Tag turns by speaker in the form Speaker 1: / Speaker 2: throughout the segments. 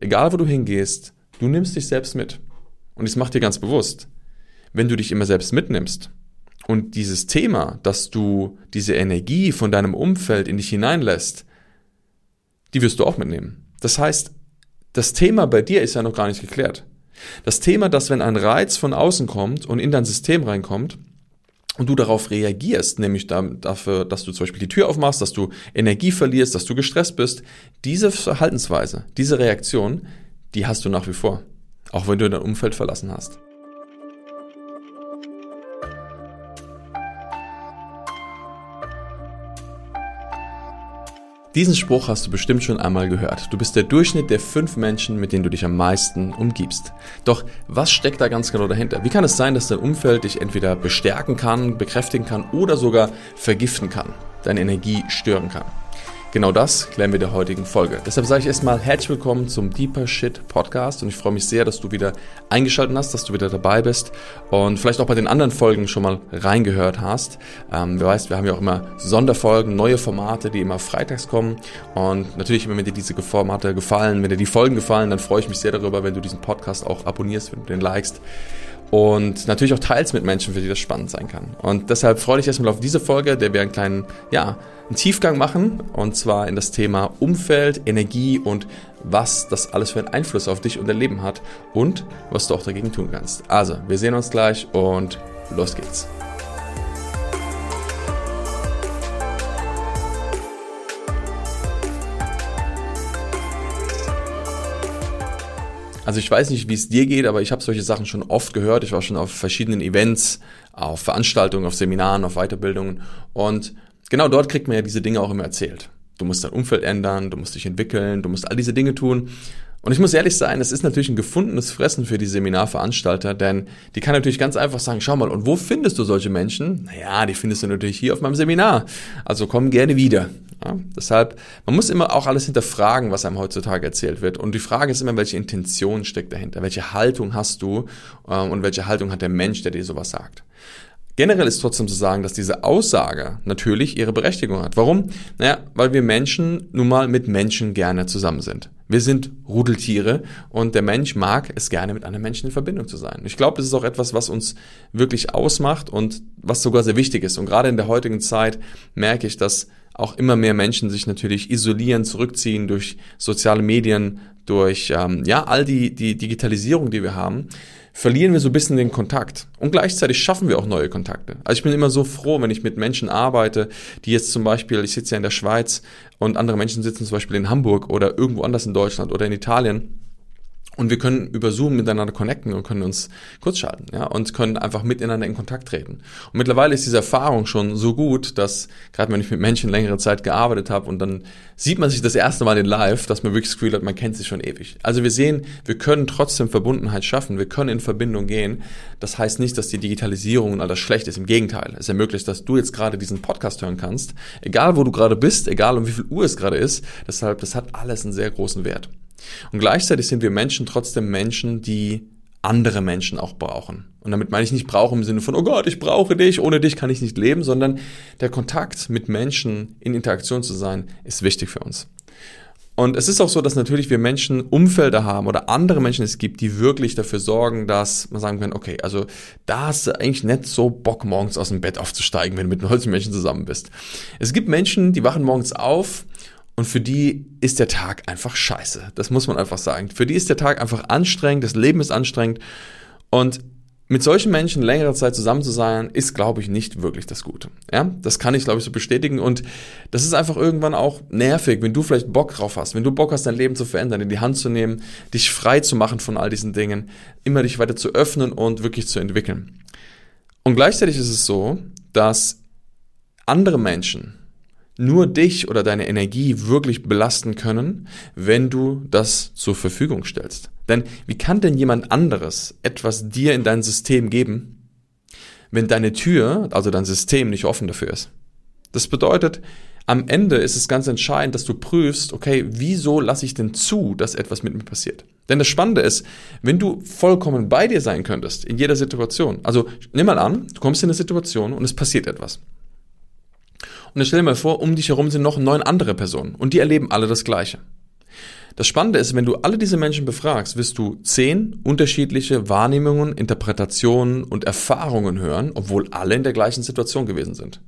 Speaker 1: Egal wo du hingehst, du nimmst dich selbst mit. Und ich mache dir ganz bewusst, wenn du dich immer selbst mitnimmst und dieses Thema, dass du diese Energie von deinem Umfeld in dich hineinlässt, die wirst du auch mitnehmen. Das heißt, das Thema bei dir ist ja noch gar nicht geklärt. Das Thema, dass wenn ein Reiz von außen kommt und in dein System reinkommt, und du darauf reagierst, nämlich dafür, dass du zum Beispiel die Tür aufmachst, dass du Energie verlierst, dass du gestresst bist, diese Verhaltensweise, diese Reaktion, die hast du nach wie vor, auch wenn du dein Umfeld verlassen hast. Diesen Spruch hast du bestimmt schon einmal gehört. Du bist der Durchschnitt der fünf Menschen, mit denen du dich am meisten umgibst. Doch was steckt da ganz genau dahinter? Wie kann es sein, dass dein Umfeld dich entweder bestärken kann, bekräftigen kann oder sogar vergiften kann, deine Energie stören kann? Genau das klären wir in der heutigen Folge. Deshalb sage ich erstmal herzlich willkommen zum Deeper Shit Podcast und ich freue mich sehr, dass du wieder eingeschaltet hast, dass du wieder dabei bist und vielleicht auch bei den anderen Folgen schon mal reingehört hast. Ähm, wer weiß, wir haben ja auch immer Sonderfolgen, neue Formate, die immer freitags kommen und natürlich, wenn dir diese Formate gefallen, wenn dir die Folgen gefallen, dann freue ich mich sehr darüber, wenn du diesen Podcast auch abonnierst, wenn du den likest und natürlich auch teils mit Menschen, für die das spannend sein kann. Und deshalb freue ich erstmal auf diese Folge, der wir einen kleinen, ja, einen Tiefgang machen und zwar in das Thema Umfeld, Energie und was das alles für einen Einfluss auf dich und dein Leben hat und was du auch dagegen tun kannst. Also, wir sehen uns gleich und los geht's. Also ich weiß nicht, wie es dir geht, aber ich habe solche Sachen schon oft gehört. Ich war schon auf verschiedenen Events, auf Veranstaltungen, auf Seminaren, auf Weiterbildungen und genau dort kriegt man ja diese Dinge auch immer erzählt. Du musst dein Umfeld ändern, du musst dich entwickeln, du musst all diese Dinge tun. Und ich muss ehrlich sein, es ist natürlich ein gefundenes Fressen für die Seminarveranstalter, denn die kann natürlich ganz einfach sagen, schau mal, und wo findest du solche Menschen? Naja, die findest du natürlich hier auf meinem Seminar. Also komm gerne wieder. Ja, deshalb, man muss immer auch alles hinterfragen, was einem heutzutage erzählt wird. Und die Frage ist immer, welche Intention steckt dahinter? Welche Haltung hast du ähm, und welche Haltung hat der Mensch, der dir sowas sagt? Generell ist trotzdem zu sagen, dass diese Aussage natürlich ihre Berechtigung hat. Warum? Naja, weil wir Menschen nun mal mit Menschen gerne zusammen sind. Wir sind Rudeltiere und der Mensch mag es gerne, mit anderen Menschen in Verbindung zu sein. Ich glaube, das ist auch etwas, was uns wirklich ausmacht und was sogar sehr wichtig ist. Und gerade in der heutigen Zeit merke ich, dass auch immer mehr Menschen sich natürlich isolieren, zurückziehen durch soziale Medien, durch ähm, ja all die die Digitalisierung, die wir haben verlieren wir so ein bisschen den Kontakt. Und gleichzeitig schaffen wir auch neue Kontakte. Also ich bin immer so froh, wenn ich mit Menschen arbeite, die jetzt zum Beispiel, ich sitze ja in der Schweiz und andere Menschen sitzen zum Beispiel in Hamburg oder irgendwo anders in Deutschland oder in Italien und wir können über Zoom miteinander connecten und können uns kurz schalten, ja, und können einfach miteinander in Kontakt treten. Und mittlerweile ist diese Erfahrung schon so gut, dass gerade wenn ich mit Menschen längere Zeit gearbeitet habe und dann sieht man sich das erste Mal in Live, dass man wirklich das Gefühl hat, man kennt sich schon ewig. Also wir sehen, wir können trotzdem Verbundenheit schaffen, wir können in Verbindung gehen. Das heißt nicht, dass die Digitalisierung und all das schlecht ist. Im Gegenteil, es ermöglicht, dass du jetzt gerade diesen Podcast hören kannst, egal wo du gerade bist, egal um wie viel Uhr es gerade ist. Deshalb, das hat alles einen sehr großen Wert. Und gleichzeitig sind wir Menschen trotzdem Menschen, die andere Menschen auch brauchen. Und damit meine ich nicht brauchen im Sinne von, oh Gott, ich brauche dich, ohne dich kann ich nicht leben, sondern der Kontakt mit Menschen in Interaktion zu sein, ist wichtig für uns. Und es ist auch so, dass natürlich wir Menschen Umfelder haben oder andere Menschen es gibt, die wirklich dafür sorgen, dass man sagen kann, okay, also da hast du eigentlich nicht so Bock, morgens aus dem Bett aufzusteigen, wenn du mit einem Holzmenschen zusammen bist. Es gibt Menschen, die wachen morgens auf und für die ist der Tag einfach scheiße. Das muss man einfach sagen. Für die ist der Tag einfach anstrengend, das Leben ist anstrengend. Und mit solchen Menschen längere Zeit zusammen zu sein, ist, glaube ich, nicht wirklich das Gute. Ja, das kann ich, glaube ich, so bestätigen. Und das ist einfach irgendwann auch nervig, wenn du vielleicht Bock drauf hast, wenn du Bock hast, dein Leben zu verändern, in die Hand zu nehmen, dich frei zu machen von all diesen Dingen, immer dich weiter zu öffnen und wirklich zu entwickeln. Und gleichzeitig ist es so, dass andere Menschen, nur dich oder deine Energie wirklich belasten können, wenn du das zur Verfügung stellst. Denn wie kann denn jemand anderes etwas dir in dein System geben, wenn deine Tür, also dein System nicht offen dafür ist? Das bedeutet, am Ende ist es ganz entscheidend, dass du prüfst, okay, wieso lasse ich denn zu, dass etwas mit mir passiert? Denn das Spannende ist, wenn du vollkommen bei dir sein könntest, in jeder Situation, also nimm mal an, du kommst in eine Situation und es passiert etwas. Und dann stell dir mal vor, um dich herum sind noch neun andere Personen und die erleben alle das Gleiche. Das Spannende ist, wenn du alle diese Menschen befragst, wirst du zehn unterschiedliche Wahrnehmungen, Interpretationen und Erfahrungen hören, obwohl alle in der gleichen Situation gewesen sind.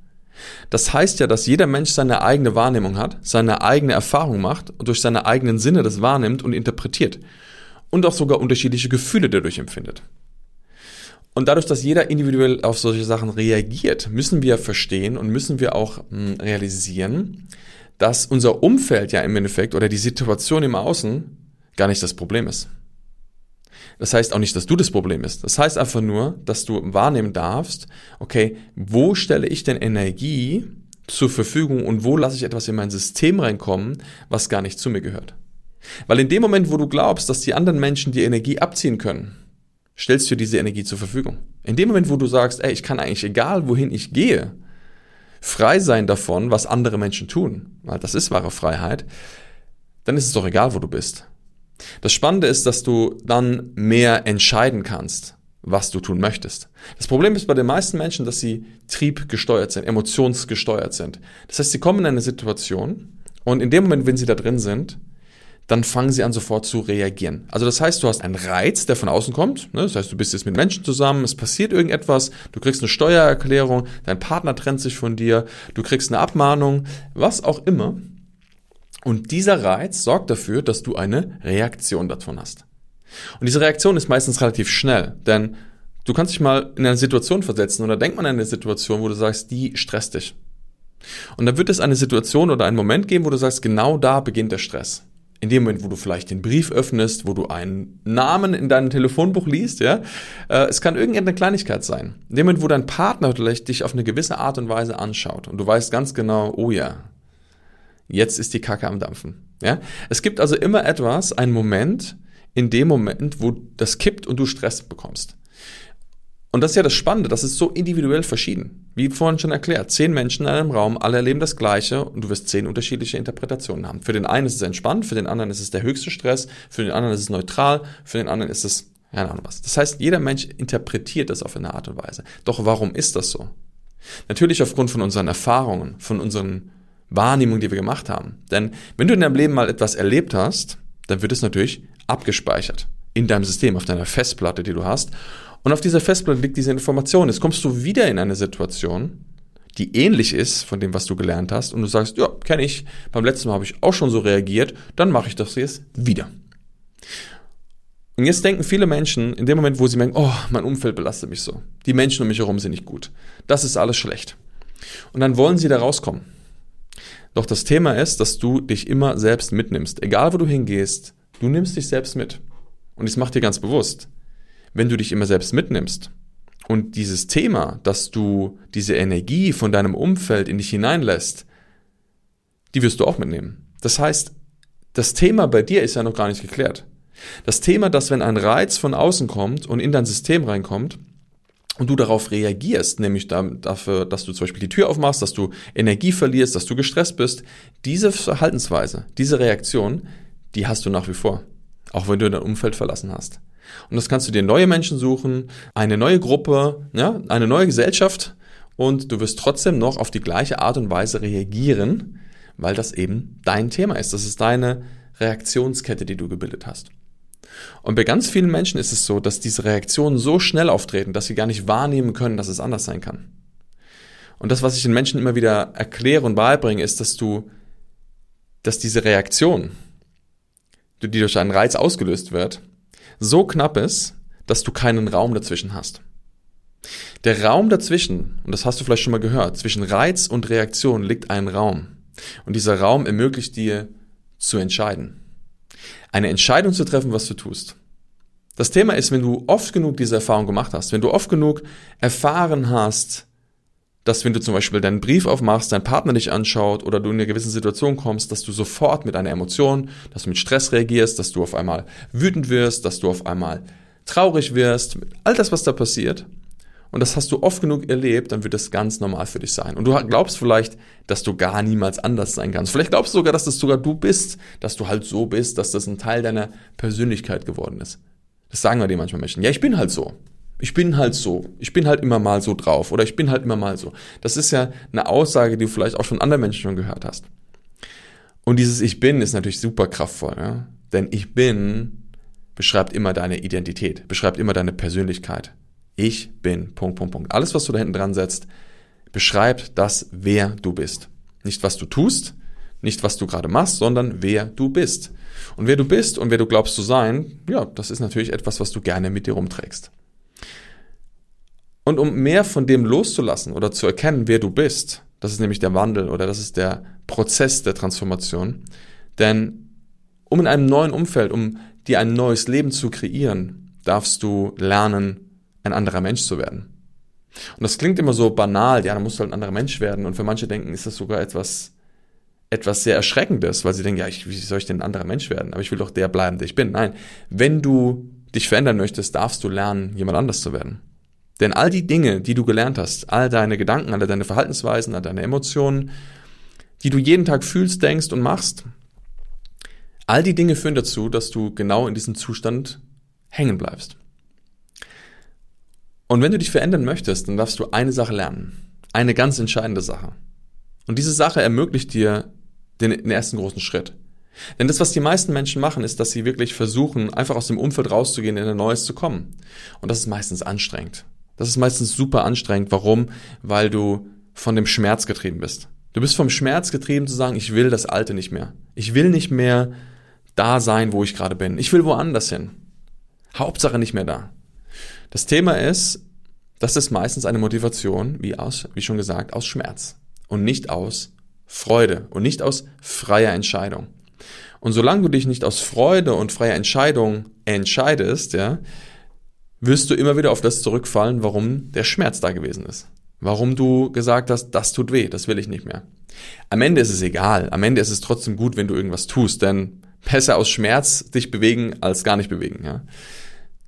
Speaker 1: Das heißt ja, dass jeder Mensch seine eigene Wahrnehmung hat, seine eigene Erfahrung macht und durch seine eigenen Sinne das wahrnimmt und interpretiert. Und auch sogar unterschiedliche Gefühle dadurch empfindet. Und dadurch, dass jeder individuell auf solche Sachen reagiert, müssen wir verstehen und müssen wir auch hm, realisieren, dass unser Umfeld ja im Endeffekt oder die Situation im Außen gar nicht das Problem ist. Das heißt auch nicht, dass du das Problem bist. Das heißt einfach nur, dass du wahrnehmen darfst, okay, wo stelle ich denn Energie zur Verfügung und wo lasse ich etwas in mein System reinkommen, was gar nicht zu mir gehört. Weil in dem Moment, wo du glaubst, dass die anderen Menschen die Energie abziehen können, stellst du diese Energie zur Verfügung. In dem Moment, wo du sagst, ey, ich kann eigentlich egal, wohin ich gehe, frei sein davon, was andere Menschen tun, weil das ist wahre Freiheit, dann ist es doch egal, wo du bist. Das Spannende ist, dass du dann mehr entscheiden kannst, was du tun möchtest. Das Problem ist bei den meisten Menschen, dass sie triebgesteuert sind, emotionsgesteuert sind. Das heißt, sie kommen in eine Situation und in dem Moment, wenn sie da drin sind, dann fangen sie an sofort zu reagieren. Also das heißt, du hast einen Reiz, der von außen kommt. Ne? Das heißt, du bist jetzt mit Menschen zusammen, es passiert irgendetwas, du kriegst eine Steuererklärung, dein Partner trennt sich von dir, du kriegst eine Abmahnung, was auch immer. Und dieser Reiz sorgt dafür, dass du eine Reaktion davon hast. Und diese Reaktion ist meistens relativ schnell, denn du kannst dich mal in eine Situation versetzen oder denk mal an eine Situation, wo du sagst, die stresst dich. Und dann wird es eine Situation oder einen Moment geben, wo du sagst, genau da beginnt der Stress in dem Moment, wo du vielleicht den Brief öffnest, wo du einen Namen in deinem Telefonbuch liest, ja, äh, es kann irgendeine Kleinigkeit sein. In dem Moment, wo dein Partner vielleicht dich auf eine gewisse Art und Weise anschaut und du weißt ganz genau, oh ja, jetzt ist die Kacke am Dampfen. Ja, es gibt also immer etwas, einen Moment, in dem Moment, wo das kippt und du Stress bekommst. Und das ist ja das Spannende, das ist so individuell verschieden. Wie vorhin schon erklärt, zehn Menschen in einem Raum, alle erleben das Gleiche und du wirst zehn unterschiedliche Interpretationen haben. Für den einen ist es entspannt, für den anderen ist es der höchste Stress, für den anderen ist es neutral, für den anderen ist es keine Ahnung was. Das heißt, jeder Mensch interpretiert das auf eine Art und Weise. Doch warum ist das so? Natürlich aufgrund von unseren Erfahrungen, von unseren Wahrnehmungen, die wir gemacht haben. Denn wenn du in deinem Leben mal etwas erlebt hast, dann wird es natürlich abgespeichert in deinem System, auf deiner Festplatte, die du hast. Und auf dieser Festplatte liegt diese Information. Jetzt kommst du wieder in eine Situation, die ähnlich ist von dem, was du gelernt hast, und du sagst, ja, kenne ich, beim letzten Mal habe ich auch schon so reagiert, dann mache ich das jetzt wieder. Und jetzt denken viele Menschen, in dem Moment, wo sie merken, oh, mein Umfeld belastet mich so, die Menschen um mich herum sind nicht gut, das ist alles schlecht. Und dann wollen sie da rauskommen. Doch das Thema ist, dass du dich immer selbst mitnimmst. Egal wo du hingehst, du nimmst dich selbst mit. Und ich mache dir ganz bewusst wenn du dich immer selbst mitnimmst und dieses Thema, dass du diese Energie von deinem Umfeld in dich hineinlässt, die wirst du auch mitnehmen. Das heißt, das Thema bei dir ist ja noch gar nicht geklärt. Das Thema, dass wenn ein Reiz von außen kommt und in dein System reinkommt, und du darauf reagierst, nämlich dafür, dass du zum Beispiel die Tür aufmachst, dass du Energie verlierst, dass du gestresst bist, diese Verhaltensweise, diese Reaktion, die hast du nach wie vor, auch wenn du dein Umfeld verlassen hast. Und das kannst du dir neue Menschen suchen, eine neue Gruppe, ja, eine neue Gesellschaft und du wirst trotzdem noch auf die gleiche Art und Weise reagieren, weil das eben dein Thema ist. Das ist deine Reaktionskette, die du gebildet hast. Und bei ganz vielen Menschen ist es so, dass diese Reaktionen so schnell auftreten, dass sie gar nicht wahrnehmen können, dass es anders sein kann. Und das, was ich den Menschen immer wieder erkläre und beibringe, ist, dass du, dass diese Reaktion, die durch einen Reiz ausgelöst wird, so knapp ist, dass du keinen Raum dazwischen hast. Der Raum dazwischen, und das hast du vielleicht schon mal gehört, zwischen Reiz und Reaktion liegt ein Raum. Und dieser Raum ermöglicht dir zu entscheiden. Eine Entscheidung zu treffen, was du tust. Das Thema ist, wenn du oft genug diese Erfahrung gemacht hast, wenn du oft genug erfahren hast, dass wenn du zum Beispiel deinen Brief aufmachst, dein Partner dich anschaut oder du in eine gewisse Situation kommst, dass du sofort mit einer Emotion, dass du mit Stress reagierst, dass du auf einmal wütend wirst, dass du auf einmal traurig wirst, all das, was da passiert. Und das hast du oft genug erlebt, dann wird das ganz normal für dich sein. Und du glaubst vielleicht, dass du gar niemals anders sein kannst. Vielleicht glaubst du sogar, dass das sogar du bist, dass du halt so bist, dass das ein Teil deiner Persönlichkeit geworden ist. Das sagen wir dir manchmal Menschen. Ja, ich bin halt so. Ich bin halt so. Ich bin halt immer mal so drauf. Oder ich bin halt immer mal so. Das ist ja eine Aussage, die du vielleicht auch von anderen Menschen schon gehört hast. Und dieses Ich bin ist natürlich super kraftvoll. Ja? Denn ich bin beschreibt immer deine Identität, beschreibt immer deine Persönlichkeit. Ich bin, Punkt, Punkt, Punkt. Alles, was du da hinten dran setzt, beschreibt das, wer du bist. Nicht, was du tust, nicht, was du gerade machst, sondern wer du bist. Und wer du bist und wer du glaubst zu sein, ja, das ist natürlich etwas, was du gerne mit dir rumträgst. Und um mehr von dem loszulassen oder zu erkennen, wer du bist, das ist nämlich der Wandel oder das ist der Prozess der Transformation. Denn um in einem neuen Umfeld, um dir ein neues Leben zu kreieren, darfst du lernen, ein anderer Mensch zu werden. Und das klingt immer so banal, ja, da musst du halt ein anderer Mensch werden. Und für manche denken, ist das sogar etwas, etwas sehr Erschreckendes, weil sie denken, ja, ich, wie soll ich denn ein anderer Mensch werden? Aber ich will doch der bleiben, der ich bin. Nein, wenn du dich verändern möchtest, darfst du lernen, jemand anders zu werden. Denn all die Dinge, die du gelernt hast, all deine Gedanken, all deine Verhaltensweisen, all deine Emotionen, die du jeden Tag fühlst, denkst und machst, all die Dinge führen dazu, dass du genau in diesem Zustand hängen bleibst. Und wenn du dich verändern möchtest, dann darfst du eine Sache lernen. Eine ganz entscheidende Sache. Und diese Sache ermöglicht dir den, den ersten großen Schritt. Denn das, was die meisten Menschen machen, ist, dass sie wirklich versuchen, einfach aus dem Umfeld rauszugehen, in ein neues zu kommen. Und das ist meistens anstrengend. Das ist meistens super anstrengend. Warum? Weil du von dem Schmerz getrieben bist. Du bist vom Schmerz getrieben zu sagen, ich will das Alte nicht mehr. Ich will nicht mehr da sein, wo ich gerade bin. Ich will woanders hin. Hauptsache nicht mehr da. Das Thema ist, das ist meistens eine Motivation, wie aus, wie schon gesagt, aus Schmerz und nicht aus Freude und nicht aus freier Entscheidung. Und solange du dich nicht aus Freude und freier Entscheidung entscheidest, ja, wirst du immer wieder auf das zurückfallen, warum der Schmerz da gewesen ist. Warum du gesagt hast, das tut weh, das will ich nicht mehr. Am Ende ist es egal. Am Ende ist es trotzdem gut, wenn du irgendwas tust, denn besser aus Schmerz dich bewegen als gar nicht bewegen, ja.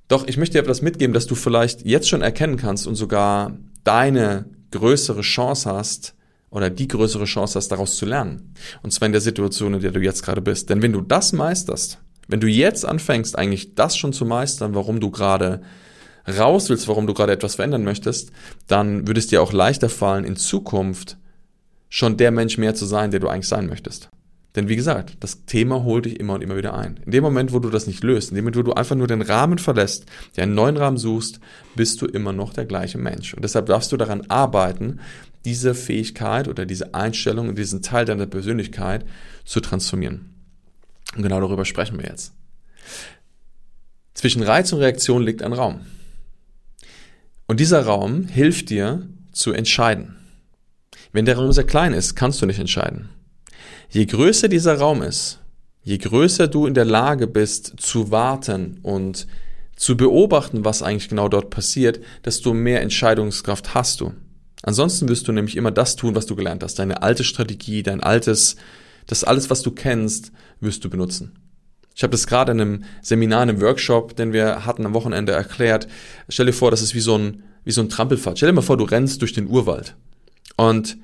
Speaker 1: Doch ich möchte dir etwas mitgeben, dass du vielleicht jetzt schon erkennen kannst und sogar deine größere Chance hast, oder die größere Chance hast, daraus zu lernen. Und zwar in der Situation, in der du jetzt gerade bist. Denn wenn du das meisterst, wenn du jetzt anfängst, eigentlich das schon zu meistern, warum du gerade raus willst, warum du gerade etwas verändern möchtest, dann würde es dir auch leichter fallen, in Zukunft schon der Mensch mehr zu sein, der du eigentlich sein möchtest. Denn wie gesagt, das Thema holt dich immer und immer wieder ein. In dem Moment, wo du das nicht löst, in dem Moment, wo du einfach nur den Rahmen verlässt, dir einen neuen Rahmen suchst, bist du immer noch der gleiche Mensch. Und deshalb darfst du daran arbeiten, diese Fähigkeit oder diese Einstellung und diesen Teil deiner Persönlichkeit zu transformieren. Und genau darüber sprechen wir jetzt. Zwischen Reiz und Reaktion liegt ein Raum. Und dieser Raum hilft dir zu entscheiden. Wenn der Raum sehr klein ist, kannst du nicht entscheiden. Je größer dieser Raum ist, je größer du in der Lage bist zu warten und zu beobachten, was eigentlich genau dort passiert, desto mehr Entscheidungskraft hast du. Ansonsten wirst du nämlich immer das tun, was du gelernt hast. Deine alte Strategie, dein altes, das alles, was du kennst, wirst du benutzen. Ich habe das gerade in einem Seminar, in einem Workshop, den wir hatten am Wochenende erklärt. Stell dir vor, das ist wie so ein, wie so ein Trampelpfad. Stell dir mal vor, du rennst durch den Urwald. Und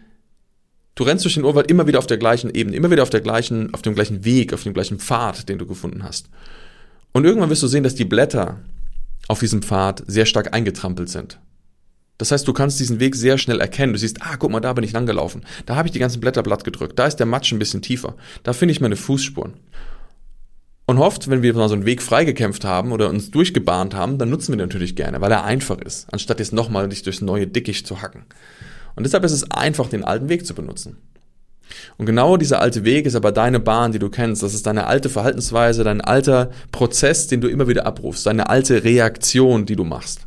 Speaker 1: du rennst durch den Urwald immer wieder auf der gleichen Ebene, immer wieder auf der gleichen, auf dem gleichen Weg, auf dem gleichen Pfad, den du gefunden hast. Und irgendwann wirst du sehen, dass die Blätter auf diesem Pfad sehr stark eingetrampelt sind. Das heißt, du kannst diesen Weg sehr schnell erkennen. Du siehst, ah, guck mal, da bin ich langgelaufen. Da habe ich die ganzen Blätter blatt gedrückt. Da ist der Matsch ein bisschen tiefer. Da finde ich meine Fußspuren. Und hofft, wenn wir mal so einen Weg freigekämpft haben oder uns durchgebahnt haben, dann nutzen wir den natürlich gerne, weil er einfach ist, anstatt jetzt nochmal dich durchs neue Dickicht zu hacken. Und deshalb ist es einfach, den alten Weg zu benutzen. Und genau dieser alte Weg ist aber deine Bahn, die du kennst. Das ist deine alte Verhaltensweise, dein alter Prozess, den du immer wieder abrufst, deine alte Reaktion, die du machst.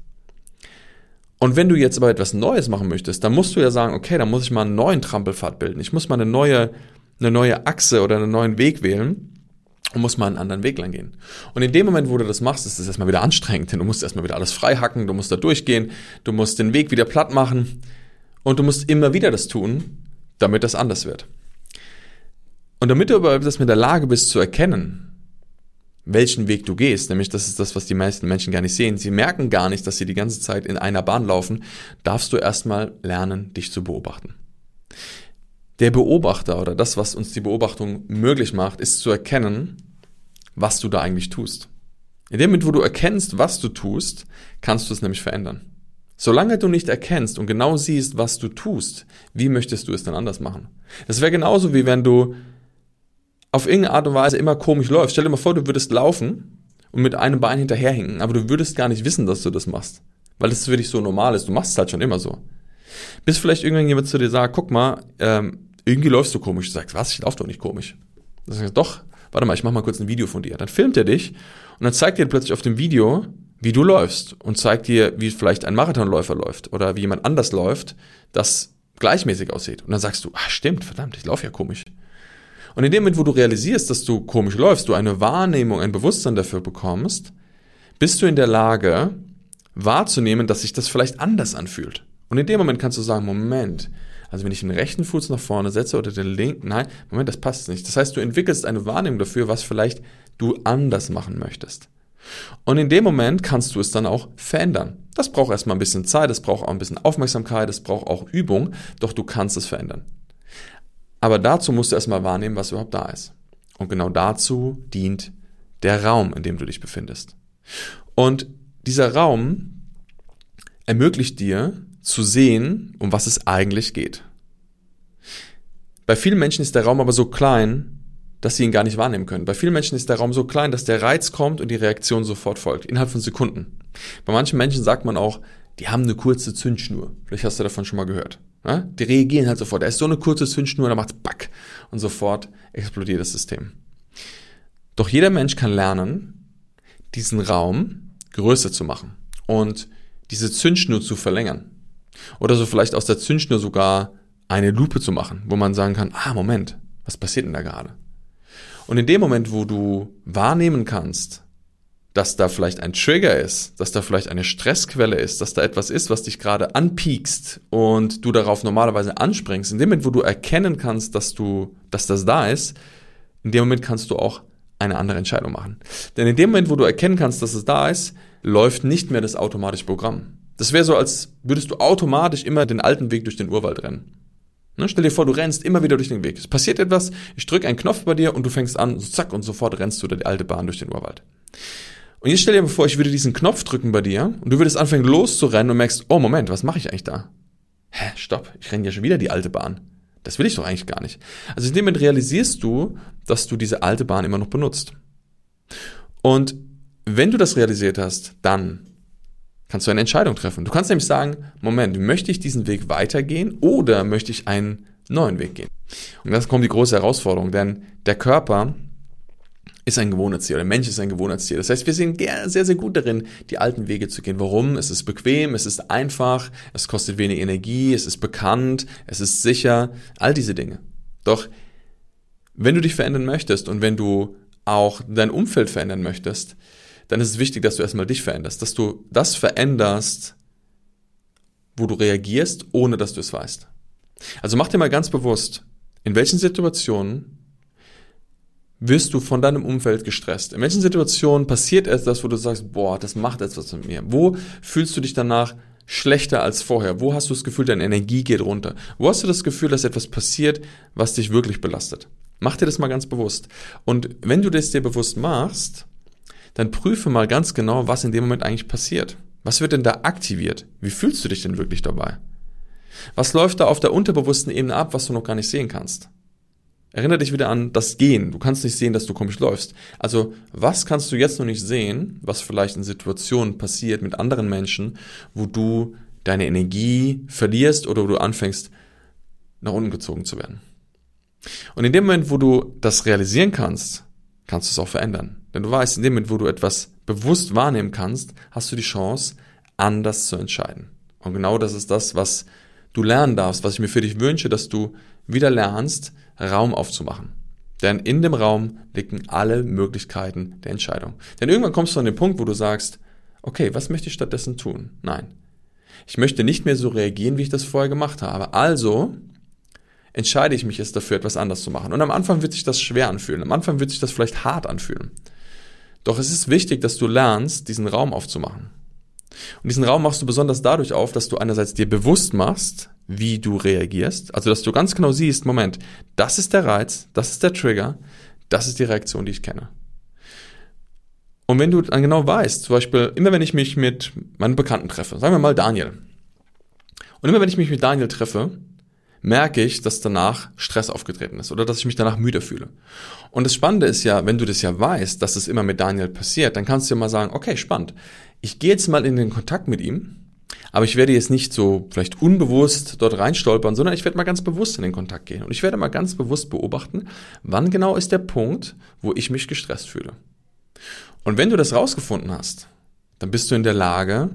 Speaker 1: Und wenn du jetzt aber etwas Neues machen möchtest, dann musst du ja sagen, okay, dann muss ich mal einen neuen Trampelpfad bilden. Ich muss mal eine neue, eine neue Achse oder einen neuen Weg wählen und muss mal einen anderen Weg lang gehen. Und in dem Moment, wo du das machst, ist es erstmal wieder anstrengend, denn du musst erstmal wieder alles frei hacken, du musst da durchgehen, du musst den Weg wieder platt machen und du musst immer wieder das tun, damit das anders wird. Und damit du aber das mit der Lage bist zu erkennen, welchen Weg du gehst. Nämlich das ist das, was die meisten Menschen gar nicht sehen. Sie merken gar nicht, dass sie die ganze Zeit in einer Bahn laufen. Darfst du erstmal lernen, dich zu beobachten. Der Beobachter oder das, was uns die Beobachtung möglich macht, ist zu erkennen, was du da eigentlich tust. In dem Moment, wo du erkennst, was du tust, kannst du es nämlich verändern. Solange du nicht erkennst und genau siehst, was du tust, wie möchtest du es dann anders machen? Das wäre genauso wie wenn du auf irgendeine Art und Weise immer komisch läufst. Stell dir mal vor, du würdest laufen und mit einem Bein hinterherhinken, aber du würdest gar nicht wissen, dass du das machst. Weil das für dich so normal ist. Du machst es halt schon immer so. Bis vielleicht irgendjemand zu dir sagt, guck mal, ähm, irgendwie läufst du komisch. Du sagst, was, ich laufe doch nicht komisch. Du sagst, doch, warte mal, ich mach mal kurz ein Video von dir. Dann filmt er dich und dann zeigt er dir plötzlich auf dem Video, wie du läufst und zeigt dir, wie vielleicht ein Marathonläufer läuft oder wie jemand anders läuft, das gleichmäßig aussieht. Und dann sagst du, ah, stimmt, verdammt, ich laufe ja komisch. Und in dem Moment, wo du realisierst, dass du komisch läufst, du eine Wahrnehmung, ein Bewusstsein dafür bekommst, bist du in der Lage, wahrzunehmen, dass sich das vielleicht anders anfühlt. Und in dem Moment kannst du sagen, Moment, also wenn ich den rechten Fuß nach vorne setze oder den linken, nein, Moment, das passt nicht. Das heißt, du entwickelst eine Wahrnehmung dafür, was vielleicht du anders machen möchtest. Und in dem Moment kannst du es dann auch verändern. Das braucht erstmal ein bisschen Zeit, es braucht auch ein bisschen Aufmerksamkeit, es braucht auch Übung, doch du kannst es verändern. Aber dazu musst du erstmal wahrnehmen, was überhaupt da ist. Und genau dazu dient der Raum, in dem du dich befindest. Und dieser Raum ermöglicht dir zu sehen, um was es eigentlich geht. Bei vielen Menschen ist der Raum aber so klein, dass sie ihn gar nicht wahrnehmen können. Bei vielen Menschen ist der Raum so klein, dass der Reiz kommt und die Reaktion sofort folgt, innerhalb von Sekunden. Bei manchen Menschen sagt man auch, die haben eine kurze Zündschnur. Vielleicht hast du davon schon mal gehört. Ja? Die reagieren halt sofort. Da ist so eine kurze Zündschnur, da macht's back und sofort explodiert das System. Doch jeder Mensch kann lernen, diesen Raum größer zu machen und diese Zündschnur zu verlängern. Oder so vielleicht aus der Zündschnur sogar eine Lupe zu machen, wo man sagen kann, ah, Moment, was passiert denn da gerade? Und in dem Moment, wo du wahrnehmen kannst, dass da vielleicht ein Trigger ist, dass da vielleicht eine Stressquelle ist, dass da etwas ist, was dich gerade anpiekst und du darauf normalerweise anspringst, in dem Moment, wo du erkennen kannst, dass du, dass das da ist, in dem Moment kannst du auch eine andere Entscheidung machen. Denn in dem Moment, wo du erkennen kannst, dass es da ist, läuft nicht mehr das automatische Programm. Das wäre so, als würdest du automatisch immer den alten Weg durch den Urwald rennen. Ne? Stell dir vor, du rennst immer wieder durch den Weg. Es passiert etwas, ich drücke einen Knopf bei dir und du fängst an, zack, und sofort rennst du die alte Bahn durch den Urwald. Und jetzt stell dir mal vor, ich würde diesen Knopf drücken bei dir und du würdest anfangen loszurennen und merkst, oh Moment, was mache ich eigentlich da? Hä, stopp, ich renne ja schon wieder die alte Bahn. Das will ich doch eigentlich gar nicht. Also in dem Moment realisierst du, dass du diese alte Bahn immer noch benutzt. Und wenn du das realisiert hast, dann kannst du eine Entscheidung treffen. Du kannst nämlich sagen, Moment, möchte ich diesen Weg weitergehen oder möchte ich einen neuen Weg gehen? Und das kommt die große Herausforderung, denn der Körper ist ein Gewohnheitstier, der Mensch ist ein Gewohnheitstier. Das heißt, wir sind sehr, sehr gut darin, die alten Wege zu gehen. Warum? Es ist bequem, es ist einfach, es kostet wenig Energie, es ist bekannt, es ist sicher, all diese Dinge. Doch wenn du dich verändern möchtest und wenn du auch dein Umfeld verändern möchtest, dann ist es wichtig, dass du erstmal dich veränderst, dass du das veränderst, wo du reagierst, ohne dass du es weißt. Also mach dir mal ganz bewusst, in welchen Situationen wirst du von deinem Umfeld gestresst? In welchen Situationen passiert etwas, wo du sagst, boah, das macht etwas mit mir? Wo fühlst du dich danach schlechter als vorher? Wo hast du das Gefühl, deine Energie geht runter? Wo hast du das Gefühl, dass etwas passiert, was dich wirklich belastet? Mach dir das mal ganz bewusst. Und wenn du das dir bewusst machst, dann prüfe mal ganz genau, was in dem Moment eigentlich passiert. Was wird denn da aktiviert? Wie fühlst du dich denn wirklich dabei? Was läuft da auf der unterbewussten Ebene ab, was du noch gar nicht sehen kannst? Erinnere dich wieder an das Gehen. Du kannst nicht sehen, dass du komisch läufst. Also, was kannst du jetzt noch nicht sehen, was vielleicht in Situationen passiert mit anderen Menschen, wo du deine Energie verlierst oder wo du anfängst, nach unten gezogen zu werden? Und in dem Moment, wo du das realisieren kannst, kannst du es auch verändern. Denn du weißt, in dem Moment, wo du etwas bewusst wahrnehmen kannst, hast du die Chance, anders zu entscheiden. Und genau das ist das, was du lernen darfst, was ich mir für dich wünsche, dass du wieder lernst, Raum aufzumachen. Denn in dem Raum liegen alle Möglichkeiten der Entscheidung. Denn irgendwann kommst du an den Punkt, wo du sagst, okay, was möchte ich stattdessen tun? Nein. Ich möchte nicht mehr so reagieren, wie ich das vorher gemacht habe. Also entscheide ich mich jetzt dafür, etwas anders zu machen. Und am Anfang wird sich das schwer anfühlen. Am Anfang wird sich das vielleicht hart anfühlen. Doch es ist wichtig, dass du lernst, diesen Raum aufzumachen. Und diesen Raum machst du besonders dadurch auf, dass du einerseits dir bewusst machst, wie du reagierst. Also, dass du ganz genau siehst, Moment, das ist der Reiz, das ist der Trigger, das ist die Reaktion, die ich kenne. Und wenn du dann genau weißt, zum Beispiel, immer wenn ich mich mit meinen Bekannten treffe, sagen wir mal Daniel. Und immer wenn ich mich mit Daniel treffe, merke ich, dass danach Stress aufgetreten ist oder dass ich mich danach müde fühle. Und das Spannende ist ja, wenn du das ja weißt, dass es das immer mit Daniel passiert, dann kannst du ja mal sagen, okay, spannend. Ich gehe jetzt mal in den Kontakt mit ihm, aber ich werde jetzt nicht so vielleicht unbewusst dort reinstolpern, sondern ich werde mal ganz bewusst in den Kontakt gehen. Und ich werde mal ganz bewusst beobachten, wann genau ist der Punkt, wo ich mich gestresst fühle. Und wenn du das rausgefunden hast, dann bist du in der Lage,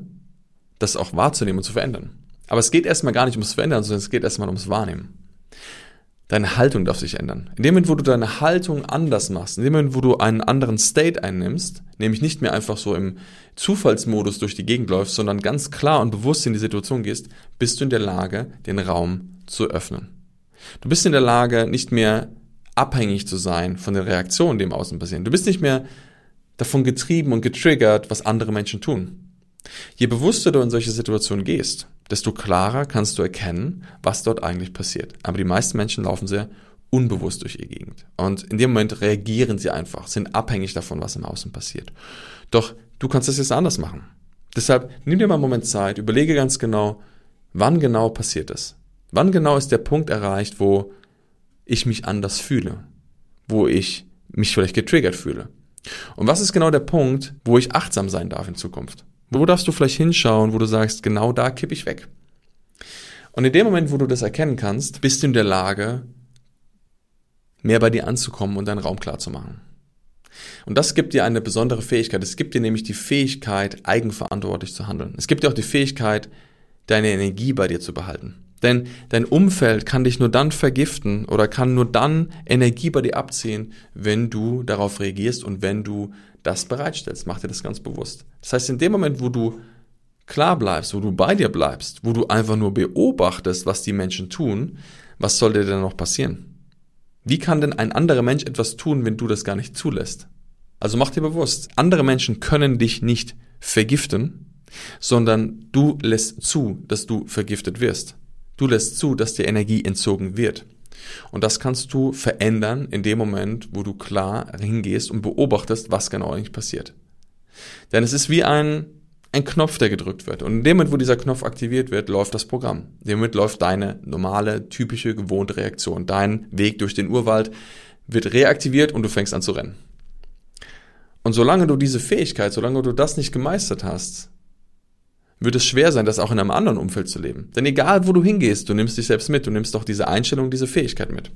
Speaker 1: das auch wahrzunehmen und zu verändern. Aber es geht erstmal gar nicht ums Verändern, sondern es geht erstmal ums Wahrnehmen. Deine Haltung darf sich ändern. In dem Moment, wo du deine Haltung anders machst, in dem Moment, wo du einen anderen State einnimmst, nämlich nicht mehr einfach so im Zufallsmodus durch die Gegend läufst, sondern ganz klar und bewusst in die Situation gehst, bist du in der Lage, den Raum zu öffnen. Du bist in der Lage, nicht mehr abhängig zu sein von den Reaktionen, die im Außen passieren. Du bist nicht mehr davon getrieben und getriggert, was andere Menschen tun. Je bewusster du in solche Situationen gehst, desto klarer kannst du erkennen, was dort eigentlich passiert. Aber die meisten Menschen laufen sehr unbewusst durch ihr Gegend. Und in dem Moment reagieren sie einfach, sind abhängig davon, was im Außen passiert. Doch du kannst das jetzt anders machen. Deshalb nimm dir mal einen Moment Zeit, überlege ganz genau, wann genau passiert es. Wann genau ist der Punkt erreicht, wo ich mich anders fühle, wo ich mich vielleicht getriggert fühle. Und was ist genau der Punkt, wo ich achtsam sein darf in Zukunft? Wo darfst du vielleicht hinschauen, wo du sagst, genau da kippe ich weg? Und in dem Moment, wo du das erkennen kannst, bist du in der Lage, mehr bei dir anzukommen und deinen Raum klar zu machen. Und das gibt dir eine besondere Fähigkeit. Es gibt dir nämlich die Fähigkeit, eigenverantwortlich zu handeln. Es gibt dir auch die Fähigkeit, deine Energie bei dir zu behalten. Denn dein Umfeld kann dich nur dann vergiften oder kann nur dann Energie bei dir abziehen, wenn du darauf reagierst und wenn du das bereitstellst. Mach dir das ganz bewusst. Das heißt, in dem Moment, wo du klar bleibst, wo du bei dir bleibst, wo du einfach nur beobachtest, was die Menschen tun, was soll dir denn noch passieren? Wie kann denn ein anderer Mensch etwas tun, wenn du das gar nicht zulässt? Also mach dir bewusst, andere Menschen können dich nicht vergiften, sondern du lässt zu, dass du vergiftet wirst. Du lässt zu, dass dir Energie entzogen wird. Und das kannst du verändern in dem Moment, wo du klar hingehst und beobachtest, was genau eigentlich passiert. Denn es ist wie ein, ein Knopf, der gedrückt wird. Und in dem Moment, wo dieser Knopf aktiviert wird, läuft das Programm. In dem Moment läuft deine normale, typische, gewohnte Reaktion. Dein Weg durch den Urwald wird reaktiviert und du fängst an zu rennen. Und solange du diese Fähigkeit, solange du das nicht gemeistert hast, wird es schwer sein, das auch in einem anderen Umfeld zu leben. Denn egal, wo du hingehst, du nimmst dich selbst mit, du nimmst doch diese Einstellung, diese Fähigkeit mit.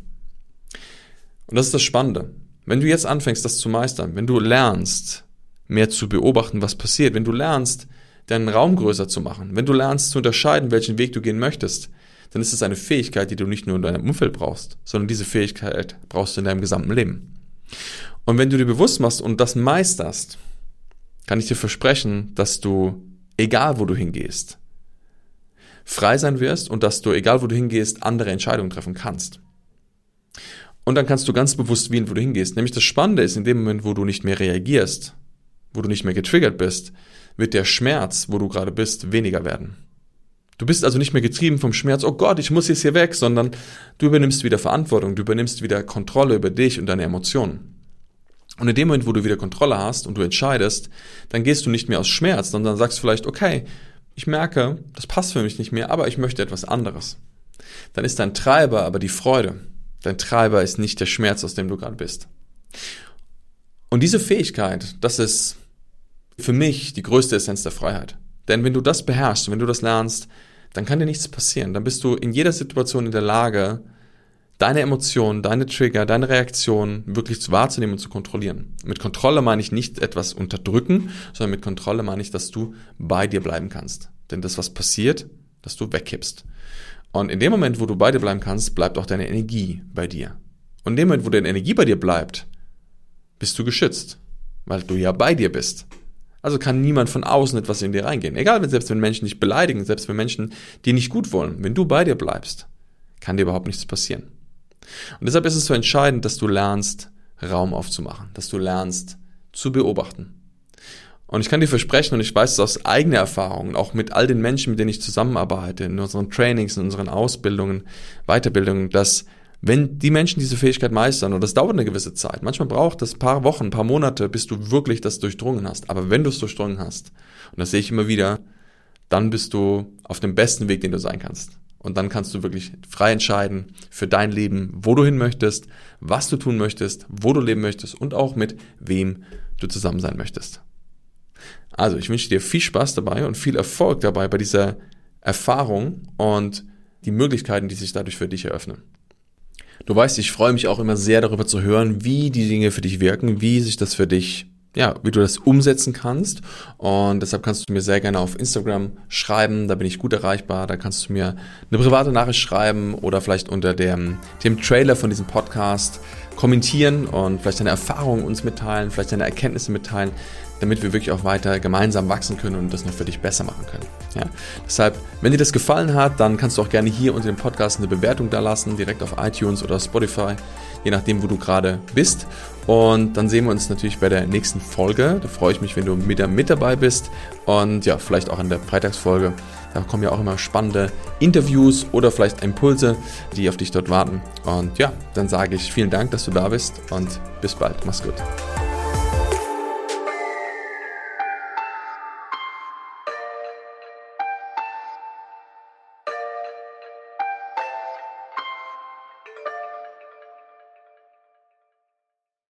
Speaker 1: Und das ist das Spannende. Wenn du jetzt anfängst, das zu meistern, wenn du lernst, mehr zu beobachten, was passiert, wenn du lernst, deinen Raum größer zu machen, wenn du lernst zu unterscheiden, welchen Weg du gehen möchtest, dann ist es eine Fähigkeit, die du nicht nur in deinem Umfeld brauchst, sondern diese Fähigkeit brauchst du in deinem gesamten Leben. Und wenn du dir bewusst machst und das meisterst, kann ich dir versprechen, dass du egal wo du hingehst, frei sein wirst und dass du, egal wo du hingehst, andere Entscheidungen treffen kannst. Und dann kannst du ganz bewusst wählen, wo du hingehst. Nämlich das Spannende ist, in dem Moment, wo du nicht mehr reagierst, wo du nicht mehr getriggert bist, wird der Schmerz, wo du gerade bist, weniger werden. Du bist also nicht mehr getrieben vom Schmerz, oh Gott, ich muss jetzt hier weg, sondern du übernimmst wieder Verantwortung, du übernimmst wieder Kontrolle über dich und deine Emotionen. Und in dem Moment, wo du wieder Kontrolle hast und du entscheidest, dann gehst du nicht mehr aus Schmerz, sondern sagst vielleicht, okay, ich merke, das passt für mich nicht mehr, aber ich möchte etwas anderes. Dann ist dein Treiber aber die Freude. Dein Treiber ist nicht der Schmerz, aus dem du gerade bist. Und diese Fähigkeit, das ist für mich die größte Essenz der Freiheit. Denn wenn du das beherrschst, wenn du das lernst, dann kann dir nichts passieren. Dann bist du in jeder Situation in der Lage, deine Emotionen, deine Trigger, deine Reaktionen wirklich wahrzunehmen und zu kontrollieren. Mit Kontrolle meine ich nicht etwas unterdrücken, sondern mit Kontrolle meine ich, dass du bei dir bleiben kannst. Denn das, was passiert, dass du wegkippst. Und in dem Moment, wo du bei dir bleiben kannst, bleibt auch deine Energie bei dir. Und in dem Moment, wo deine Energie bei dir bleibt, bist du geschützt, weil du ja bei dir bist. Also kann niemand von außen etwas in dir reingehen. Egal, selbst wenn Menschen dich beleidigen, selbst wenn Menschen dir nicht gut wollen, wenn du bei dir bleibst, kann dir überhaupt nichts passieren. Und deshalb ist es so entscheidend, dass du lernst, Raum aufzumachen, dass du lernst, zu beobachten. Und ich kann dir versprechen, und ich weiß es aus eigener Erfahrung, auch mit all den Menschen, mit denen ich zusammenarbeite, in unseren Trainings, in unseren Ausbildungen, Weiterbildungen, dass wenn die Menschen diese Fähigkeit meistern, und das dauert eine gewisse Zeit, manchmal braucht es ein paar Wochen, ein paar Monate, bis du wirklich das durchdrungen hast. Aber wenn du es durchdrungen hast, und das sehe ich immer wieder, dann bist du auf dem besten Weg, den du sein kannst. Und dann kannst du wirklich frei entscheiden für dein Leben, wo du hin möchtest, was du tun möchtest, wo du leben möchtest und auch mit wem du zusammen sein möchtest. Also, ich wünsche dir viel Spaß dabei und viel Erfolg dabei bei dieser Erfahrung und die Möglichkeiten, die sich dadurch für dich eröffnen. Du weißt, ich freue mich auch immer sehr darüber zu hören, wie die Dinge für dich wirken, wie sich das für dich ja, wie du das umsetzen kannst. Und deshalb kannst du mir sehr gerne auf Instagram schreiben, da bin ich gut erreichbar. Da kannst du mir eine private Nachricht schreiben oder vielleicht unter dem, dem Trailer von diesem Podcast kommentieren und vielleicht deine Erfahrungen uns mitteilen, vielleicht deine Erkenntnisse mitteilen damit wir wirklich auch weiter gemeinsam wachsen können und das noch für dich besser machen können. Ja, deshalb, wenn dir das gefallen hat, dann kannst du auch gerne hier unter dem Podcast eine Bewertung da lassen, direkt auf iTunes oder Spotify, je nachdem, wo du gerade bist. Und dann sehen wir uns natürlich bei der nächsten Folge. Da freue ich mich, wenn du wieder mit dabei bist und ja, vielleicht auch in der Freitagsfolge. Da kommen ja auch immer spannende Interviews oder vielleicht Impulse, die auf dich dort warten. Und ja, dann sage ich vielen Dank, dass du da bist und bis bald. Mach's gut.